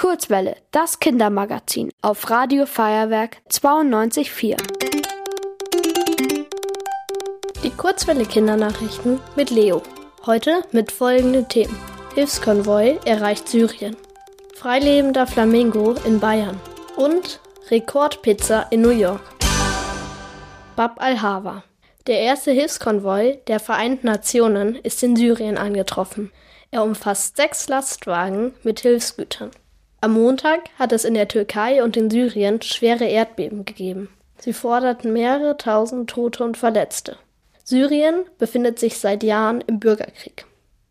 Kurzwelle, das Kindermagazin auf Radio Feuerwerk 92.4. Die Kurzwelle Kindernachrichten mit Leo. Heute mit folgenden Themen. Hilfskonvoi erreicht Syrien. Freilebender Flamingo in Bayern. Und Rekordpizza in New York. Bab al-Hawa. Der erste Hilfskonvoi der Vereinten Nationen ist in Syrien angetroffen. Er umfasst sechs Lastwagen mit Hilfsgütern. Am Montag hat es in der Türkei und in Syrien schwere Erdbeben gegeben. Sie forderten mehrere tausend Tote und Verletzte. Syrien befindet sich seit Jahren im Bürgerkrieg.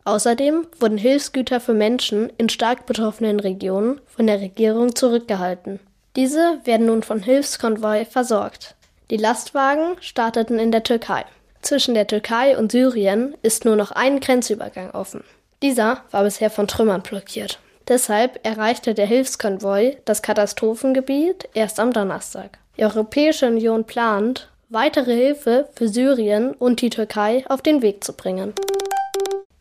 Außerdem wurden Hilfsgüter für Menschen in stark betroffenen Regionen von der Regierung zurückgehalten. Diese werden nun von Hilfskonvoi versorgt. Die Lastwagen starteten in der Türkei. Zwischen der Türkei und Syrien ist nur noch ein Grenzübergang offen. Dieser war bisher von Trümmern blockiert. Deshalb erreichte der Hilfskonvoi das Katastrophengebiet erst am Donnerstag. Die Europäische Union plant, weitere Hilfe für Syrien und die Türkei auf den Weg zu bringen.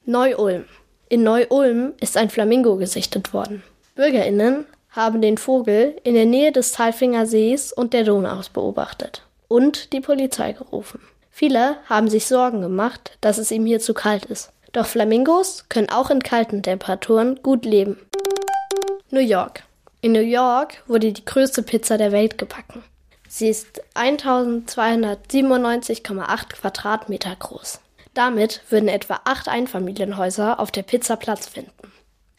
Neu-Ulm. In Neu-Ulm ist ein Flamingo gesichtet worden. BürgerInnen haben den Vogel in der Nähe des Talfinger Sees und der Donau beobachtet und die Polizei gerufen. Viele haben sich Sorgen gemacht, dass es ihm hier zu kalt ist. Doch Flamingos können auch in kalten Temperaturen gut leben. New York. In New York wurde die größte Pizza der Welt gebacken. Sie ist 1297,8 Quadratmeter groß. Damit würden etwa acht Einfamilienhäuser auf der Pizza Platz finden.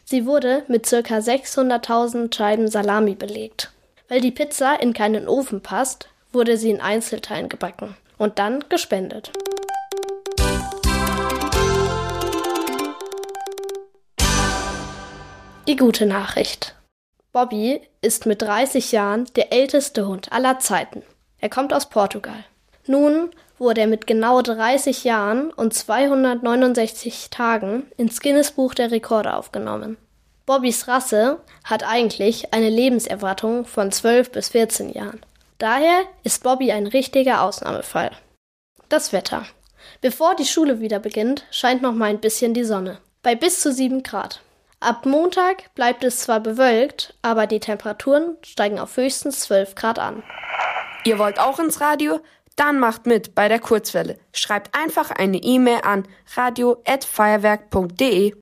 Sie wurde mit ca. 600.000 Scheiben Salami belegt. Weil die Pizza in keinen Ofen passt, wurde sie in Einzelteilen gebacken und dann gespendet. Die gute Nachricht. Bobby ist mit 30 Jahren der älteste Hund aller Zeiten. Er kommt aus Portugal. Nun wurde er mit genau 30 Jahren und 269 Tagen ins Guinness-Buch der Rekorde aufgenommen. Bobbys Rasse hat eigentlich eine Lebenserwartung von 12 bis 14 Jahren. Daher ist Bobby ein richtiger Ausnahmefall. Das Wetter. Bevor die Schule wieder beginnt, scheint noch mal ein bisschen die Sonne. Bei bis zu 7 Grad. Ab Montag bleibt es zwar bewölkt, aber die Temperaturen steigen auf höchstens 12 Grad an. Ihr wollt auch ins Radio? Dann macht mit bei der Kurzwelle. Schreibt einfach eine E-Mail an radio@feuerwerk.de.